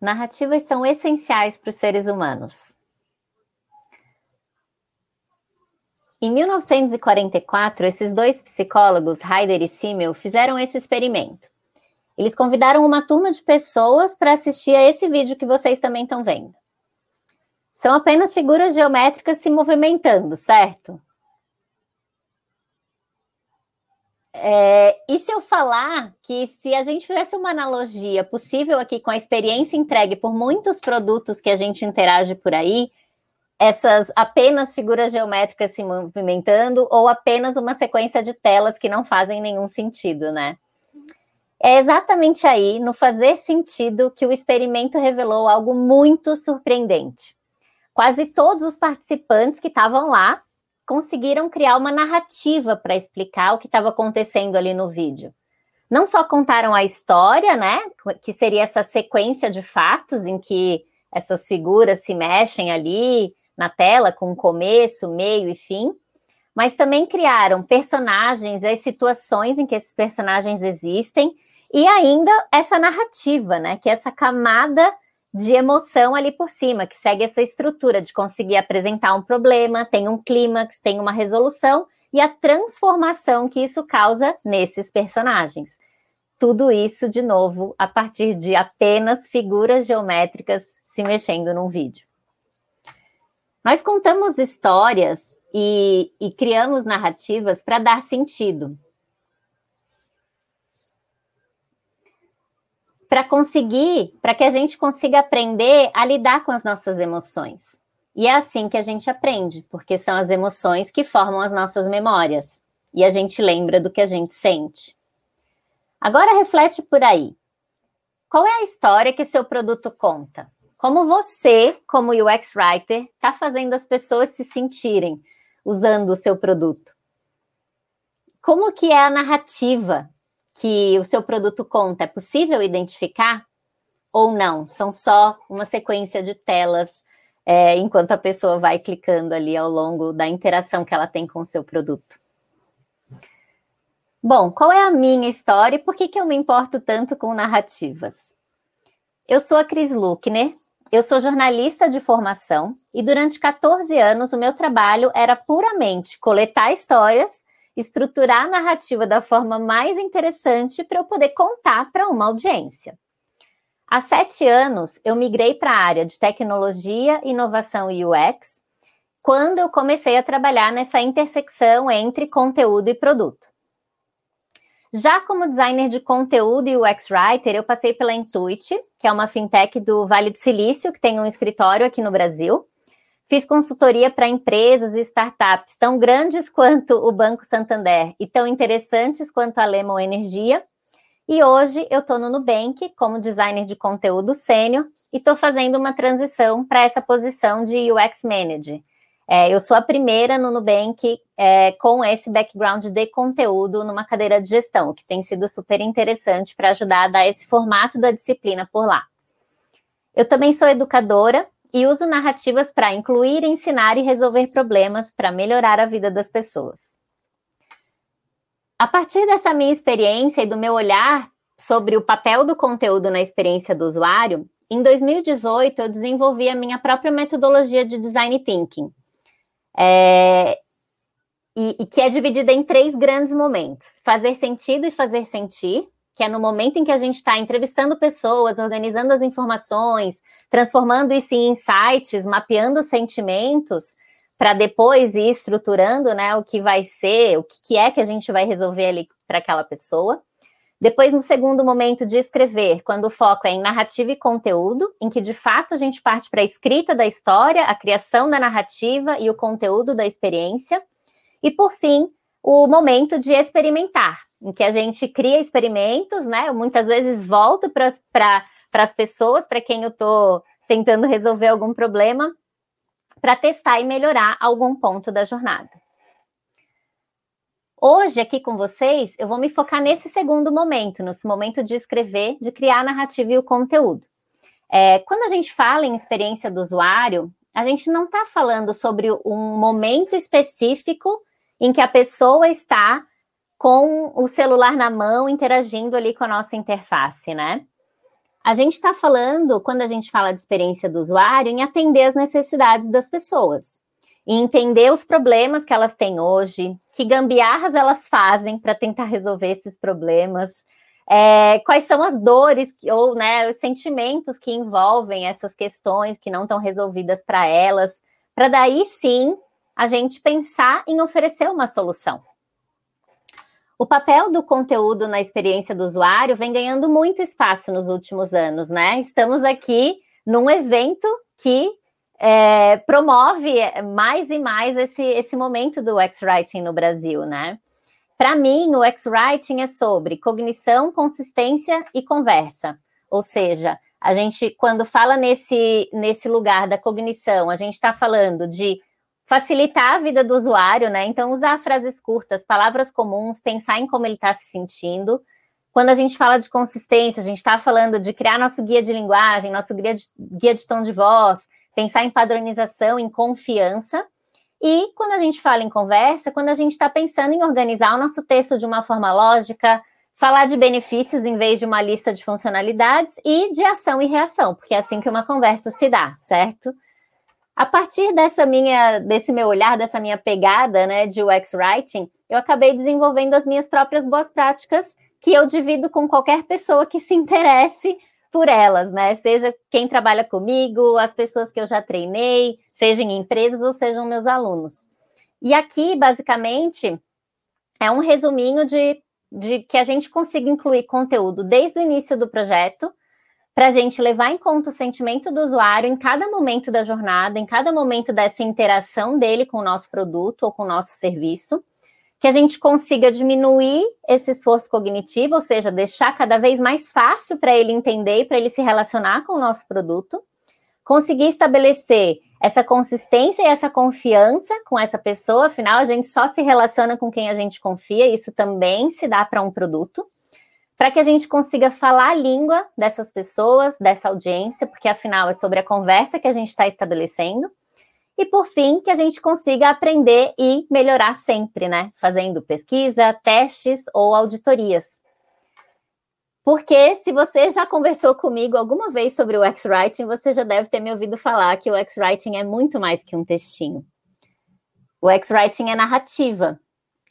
narrativas são essenciais para os seres humanos. Em 1944, esses dois psicólogos, Heider e Simmel, fizeram esse experimento. Eles convidaram uma turma de pessoas para assistir a esse vídeo que vocês também estão vendo. São apenas figuras geométricas se movimentando, certo? É, e se eu falar que se a gente fizesse uma analogia possível aqui com a experiência entregue por muitos produtos que a gente interage por aí, essas apenas figuras geométricas se movimentando ou apenas uma sequência de telas que não fazem nenhum sentido, né? É exatamente aí, no fazer sentido, que o experimento revelou algo muito surpreendente. Quase todos os participantes que estavam lá conseguiram criar uma narrativa para explicar o que estava acontecendo ali no vídeo. Não só contaram a história, né, que seria essa sequência de fatos em que essas figuras se mexem ali na tela com começo, meio e fim, mas também criaram personagens, as situações em que esses personagens existem e ainda essa narrativa, né, que é essa camada de emoção ali por cima, que segue essa estrutura de conseguir apresentar um problema, tem um clímax, tem uma resolução e a transformação que isso causa nesses personagens. Tudo isso, de novo, a partir de apenas figuras geométricas se mexendo num vídeo. Nós contamos histórias e, e criamos narrativas para dar sentido, para conseguir, para que a gente consiga aprender a lidar com as nossas emoções. E é assim que a gente aprende, porque são as emoções que formam as nossas memórias e a gente lembra do que a gente sente. Agora reflete por aí. Qual é a história que seu produto conta? Como você, como UX writer, está fazendo as pessoas se sentirem usando o seu produto? Como que é a narrativa que o seu produto conta, é possível identificar ou não? São só uma sequência de telas é, enquanto a pessoa vai clicando ali ao longo da interação que ela tem com o seu produto. Bom, qual é a minha história e por que, que eu me importo tanto com narrativas? Eu sou a Cris Luckner, eu sou jornalista de formação e durante 14 anos o meu trabalho era puramente coletar histórias estruturar a narrativa da forma mais interessante para eu poder contar para uma audiência. Há sete anos, eu migrei para a área de tecnologia, inovação e UX, quando eu comecei a trabalhar nessa intersecção entre conteúdo e produto. Já como designer de conteúdo e UX writer, eu passei pela Intuit, que é uma fintech do Vale do Silício, que tem um escritório aqui no Brasil. Fiz consultoria para empresas e startups tão grandes quanto o Banco Santander e tão interessantes quanto a Lemon Energia. E hoje eu estou no Nubank como designer de conteúdo sênior e estou fazendo uma transição para essa posição de UX Manager. É, eu sou a primeira no Nubank é, com esse background de conteúdo numa cadeira de gestão, que tem sido super interessante para ajudar a dar esse formato da disciplina por lá. Eu também sou educadora e uso narrativas para incluir, ensinar e resolver problemas para melhorar a vida das pessoas. A partir dessa minha experiência e do meu olhar sobre o papel do conteúdo na experiência do usuário, em 2018 eu desenvolvi a minha própria metodologia de design thinking, é, e, e que é dividida em três grandes momentos: fazer sentido e fazer sentir, que é no momento em que a gente está entrevistando pessoas, organizando as informações, transformando isso em insights, mapeando os sentimentos, para depois ir estruturando né, o que vai ser, o que é que a gente vai resolver ali para aquela pessoa. Depois, no segundo momento de escrever, quando o foco é em narrativa e conteúdo, em que de fato a gente parte para a escrita da história, a criação da narrativa e o conteúdo da experiência. E por fim, o momento de experimentar, em que a gente cria experimentos, né? Eu muitas vezes volto para as pessoas, para quem eu estou tentando resolver algum problema, para testar e melhorar algum ponto da jornada. Hoje, aqui com vocês, eu vou me focar nesse segundo momento, nesse momento de escrever, de criar a narrativa e o conteúdo. É, quando a gente fala em experiência do usuário, a gente não está falando sobre um momento específico em que a pessoa está com o celular na mão interagindo ali com a nossa interface, né? A gente está falando, quando a gente fala de experiência do usuário, em atender as necessidades das pessoas e entender os problemas que elas têm hoje, que gambiarras elas fazem para tentar resolver esses problemas, é, quais são as dores ou né, os sentimentos que envolvem essas questões que não estão resolvidas para elas, para daí sim a gente pensar em oferecer uma solução. O papel do conteúdo na experiência do usuário vem ganhando muito espaço nos últimos anos, né? Estamos aqui num evento que é, promove mais e mais esse, esse momento do X-Writing no Brasil, né? Para mim, o X-Writing é sobre cognição, consistência e conversa. Ou seja, a gente, quando fala nesse, nesse lugar da cognição, a gente está falando de facilitar a vida do usuário, né? Então, usar frases curtas, palavras comuns, pensar em como ele está se sentindo. Quando a gente fala de consistência, a gente está falando de criar nosso guia de linguagem, nosso guia de, guia de tom de voz, pensar em padronização, em confiança. E quando a gente fala em conversa, quando a gente está pensando em organizar o nosso texto de uma forma lógica, falar de benefícios em vez de uma lista de funcionalidades e de ação e reação, porque é assim que uma conversa se dá, certo? A partir dessa minha, desse meu olhar, dessa minha pegada, né, de UX writing, eu acabei desenvolvendo as minhas próprias boas práticas que eu divido com qualquer pessoa que se interesse por elas, né? Seja quem trabalha comigo, as pessoas que eu já treinei, seja em empresas ou sejam meus alunos. E aqui, basicamente, é um resuminho de, de que a gente consiga incluir conteúdo desde o início do projeto para a gente levar em conta o sentimento do usuário em cada momento da jornada, em cada momento dessa interação dele com o nosso produto ou com o nosso serviço, que a gente consiga diminuir esse esforço cognitivo, ou seja, deixar cada vez mais fácil para ele entender e para ele se relacionar com o nosso produto, conseguir estabelecer essa consistência e essa confiança com essa pessoa, afinal, a gente só se relaciona com quem a gente confia, isso também se dá para um produto para que a gente consiga falar a língua dessas pessoas, dessa audiência, porque afinal é sobre a conversa que a gente está estabelecendo. E por fim, que a gente consiga aprender e melhorar sempre, né? Fazendo pesquisa, testes ou auditorias. Porque se você já conversou comigo alguma vez sobre o X-Writing, você já deve ter me ouvido falar que o X-Writing é muito mais que um textinho. O X-Writing é narrativa.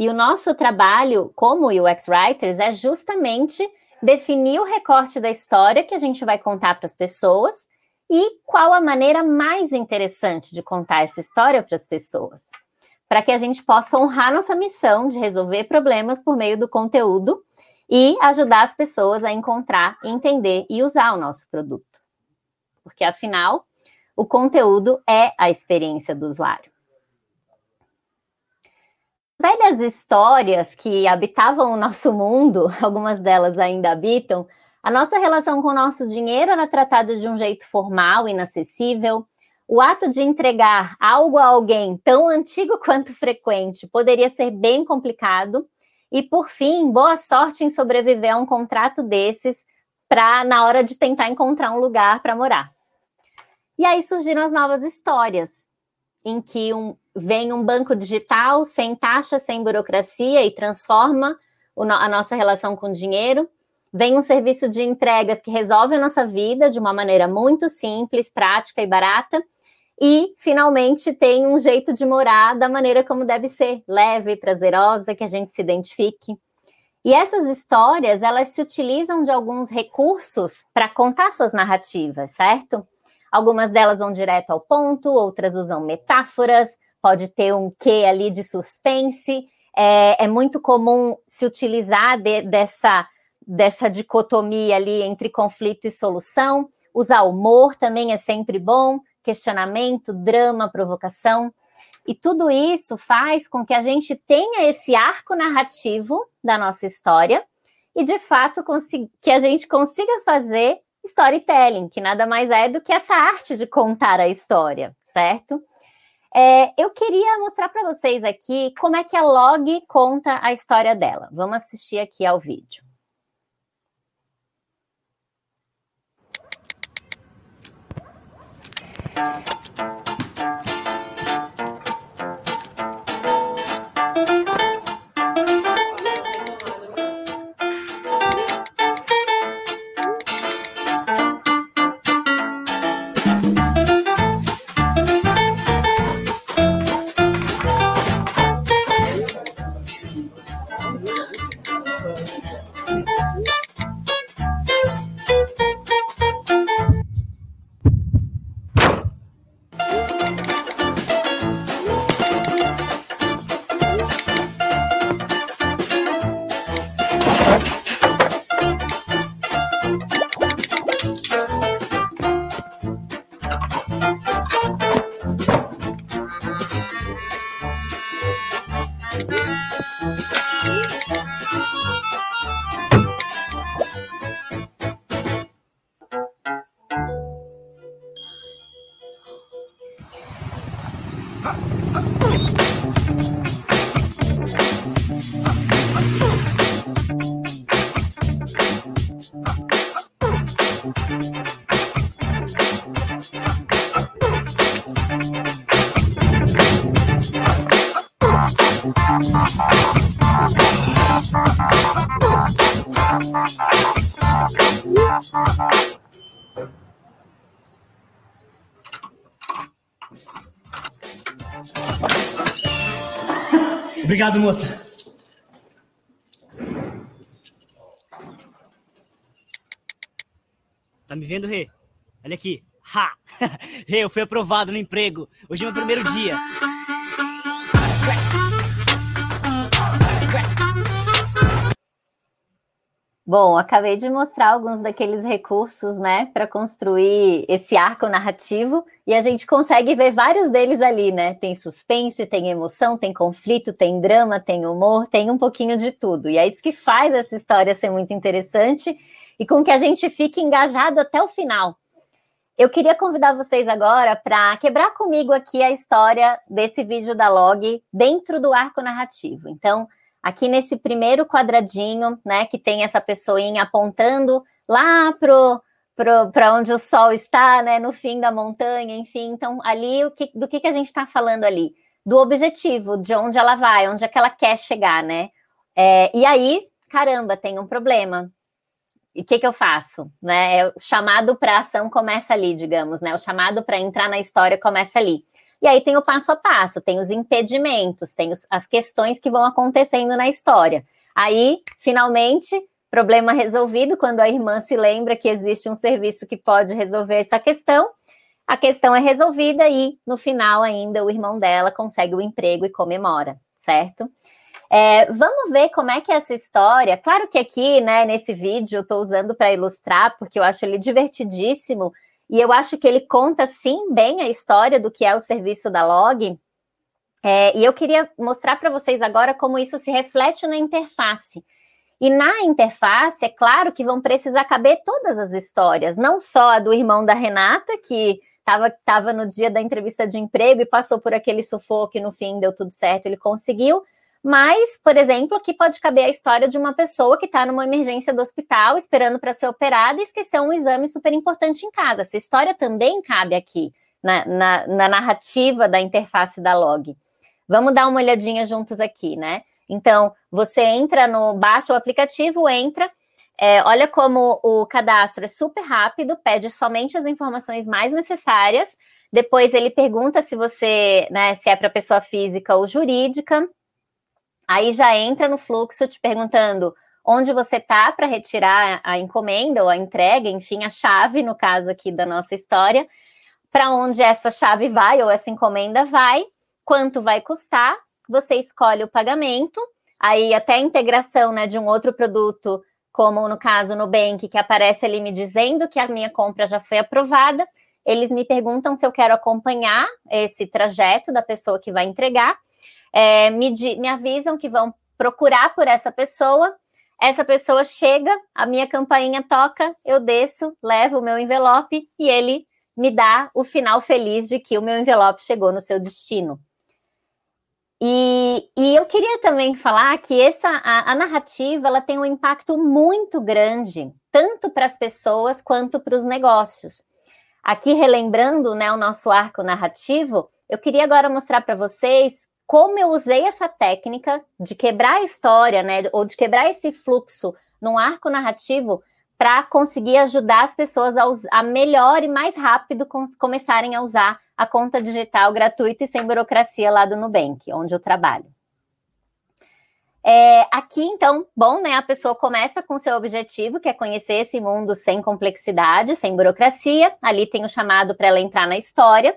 E o nosso trabalho como UX Writers é justamente definir o recorte da história que a gente vai contar para as pessoas e qual a maneira mais interessante de contar essa história para as pessoas, para que a gente possa honrar nossa missão de resolver problemas por meio do conteúdo e ajudar as pessoas a encontrar, entender e usar o nosso produto. Porque afinal, o conteúdo é a experiência do usuário velhas histórias que habitavam o nosso mundo, algumas delas ainda habitam, a nossa relação com o nosso dinheiro era tratada de um jeito formal, inacessível. O ato de entregar algo a alguém tão antigo quanto frequente poderia ser bem complicado. E, por fim, boa sorte em sobreviver a um contrato desses para na hora de tentar encontrar um lugar para morar. E aí surgiram as novas histórias, em que um, vem um banco digital sem taxa, sem burocracia e transforma o, a nossa relação com o dinheiro. Vem um serviço de entregas que resolve a nossa vida de uma maneira muito simples, prática e barata. E, finalmente, tem um jeito de morar da maneira como deve ser, leve, prazerosa, que a gente se identifique. E essas histórias, elas se utilizam de alguns recursos para contar suas narrativas, certo? Algumas delas vão direto ao ponto, outras usam metáforas, pode ter um quê ali de suspense. É, é muito comum se utilizar de, dessa, dessa dicotomia ali entre conflito e solução. Usar humor também é sempre bom, questionamento, drama, provocação. E tudo isso faz com que a gente tenha esse arco narrativo da nossa história e, de fato, que a gente consiga fazer storytelling, que nada mais é do que essa arte de contar a história, certo? É, eu queria mostrar para vocês aqui como é que a Log conta a história dela. Vamos assistir aqui ao vídeo. Obrigado, moça. Tá me vendo, Rê? Olha aqui. Ha! Rê, eu fui aprovado no emprego. Hoje é meu primeiro dia. Bom, acabei de mostrar alguns daqueles recursos, né, para construir esse arco narrativo e a gente consegue ver vários deles ali, né? Tem suspense, tem emoção, tem conflito, tem drama, tem humor, tem um pouquinho de tudo. E é isso que faz essa história ser muito interessante e com que a gente fique engajado até o final. Eu queria convidar vocês agora para quebrar comigo aqui a história desse vídeo da log dentro do arco narrativo. Então, aqui nesse primeiro quadradinho, né, que tem essa pessoinha apontando lá pro para onde o sol está, né, no fim da montanha, enfim. Então, ali, o que, do que, que a gente está falando ali? Do objetivo, de onde ela vai, onde é que ela quer chegar, né? É, e aí, caramba, tem um problema. E o que, que eu faço? Né? É, o chamado para ação começa ali, digamos, né? O chamado para entrar na história começa ali. E aí tem o passo a passo, tem os impedimentos, tem os, as questões que vão acontecendo na história. Aí, finalmente, problema resolvido, quando a irmã se lembra que existe um serviço que pode resolver essa questão. A questão é resolvida e, no final, ainda o irmão dela consegue o emprego e comemora, certo? É, vamos ver como é que é essa história. Claro que aqui, né, nesse vídeo, eu estou usando para ilustrar, porque eu acho ele divertidíssimo e eu acho que ele conta sim bem a história do que é o serviço da log. É, e eu queria mostrar para vocês agora como isso se reflete na interface. E na interface, é claro que vão precisar caber todas as histórias, não só a do irmão da Renata, que estava no dia da entrevista de emprego e passou por aquele sufoco e no fim deu tudo certo, ele conseguiu, mas, por exemplo, aqui pode caber a história de uma pessoa que está numa emergência do hospital, esperando para ser operada e esqueceu um exame super importante em casa. Essa história também cabe aqui, na, na, na narrativa da interface da log. Vamos dar uma olhadinha juntos aqui, né? Então, você entra no, baixa o aplicativo, entra, é, olha como o cadastro é super rápido, pede somente as informações mais necessárias. Depois ele pergunta se você, né, se é para pessoa física ou jurídica. Aí já entra no fluxo te perguntando onde você está para retirar a encomenda ou a entrega, enfim, a chave, no caso aqui da nossa história, para onde essa chave vai ou essa encomenda vai, quanto vai custar, você escolhe o pagamento, aí até a integração né, de um outro produto, como no caso no Bank, que aparece ali me dizendo que a minha compra já foi aprovada, eles me perguntam se eu quero acompanhar esse trajeto da pessoa que vai entregar, é, me, me avisam que vão procurar por essa pessoa. Essa pessoa chega, a minha campainha toca, eu desço, levo o meu envelope e ele me dá o final feliz de que o meu envelope chegou no seu destino. E, e eu queria também falar que essa a, a narrativa ela tem um impacto muito grande, tanto para as pessoas quanto para os negócios. Aqui relembrando né, o nosso arco narrativo, eu queria agora mostrar para vocês como eu usei essa técnica de quebrar a história, né, ou de quebrar esse fluxo num arco narrativo para conseguir ajudar as pessoas a, a melhor e mais rápido com, começarem a usar a conta digital gratuita e sem burocracia lá do Nubank, onde eu trabalho. É, aqui, então, bom, né? A pessoa começa com seu objetivo, que é conhecer esse mundo sem complexidade, sem burocracia. Ali tem o chamado para ela entrar na história.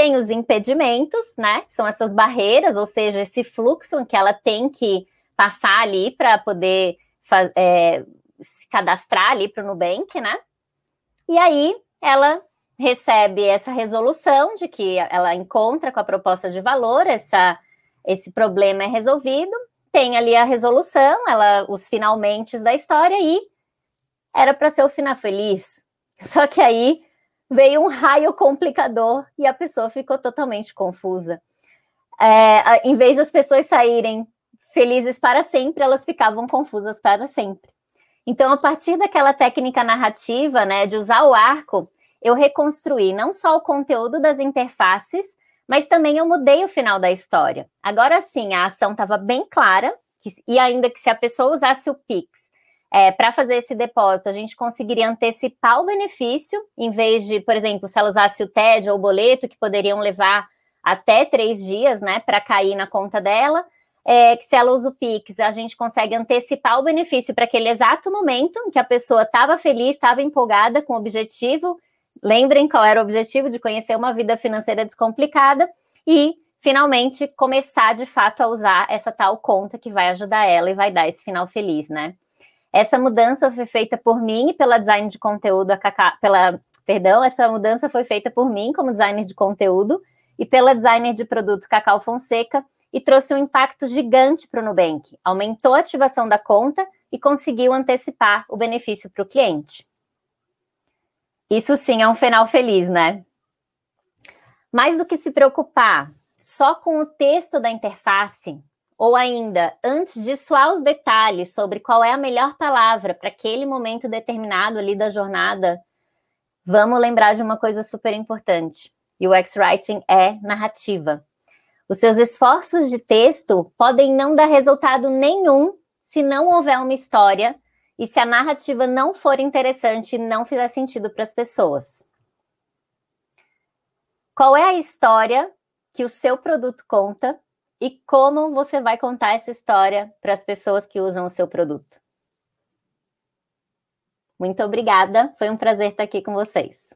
Tem os impedimentos, né? São essas barreiras, ou seja, esse fluxo que ela tem que passar ali para poder é, se cadastrar ali para o Nubank, né? E aí ela recebe essa resolução de que ela encontra com a proposta de valor, essa, esse problema é resolvido, tem ali a resolução, ela os finalmente da história e era para ser o final feliz. Só que aí veio um raio complicador e a pessoa ficou totalmente confusa. É, em vez das pessoas saírem felizes para sempre, elas ficavam confusas para sempre. Então, a partir daquela técnica narrativa, né, de usar o arco, eu reconstruí não só o conteúdo das interfaces, mas também eu mudei o final da história. Agora sim, a ação estava bem clara, e ainda que se a pessoa usasse o Pix é, para fazer esse depósito, a gente conseguiria antecipar o benefício, em vez de, por exemplo, se ela usasse o TED ou o boleto, que poderiam levar até três dias, né, para cair na conta dela, é, que se ela usa o Pix, a gente consegue antecipar o benefício para aquele exato momento em que a pessoa estava feliz, estava empolgada com o objetivo. Lembrem qual era o objetivo de conhecer uma vida financeira descomplicada e finalmente começar de fato a usar essa tal conta que vai ajudar ela e vai dar esse final feliz, né? Essa mudança foi feita por mim pela design de conteúdo, pela, perdão, essa mudança foi feita por mim como designer de conteúdo e pela designer de produto Cacau Fonseca e trouxe um impacto gigante para o Nubank. Aumentou a ativação da conta e conseguiu antecipar o benefício para o cliente. Isso sim é um final feliz, né? Mais do que se preocupar só com o texto da interface, ou ainda, antes de suar os detalhes sobre qual é a melhor palavra para aquele momento determinado ali da jornada, vamos lembrar de uma coisa super importante. UX Writing é narrativa. Os seus esforços de texto podem não dar resultado nenhum se não houver uma história e se a narrativa não for interessante e não fizer sentido para as pessoas. Qual é a história que o seu produto conta e como você vai contar essa história para as pessoas que usam o seu produto. Muito obrigada, foi um prazer estar aqui com vocês.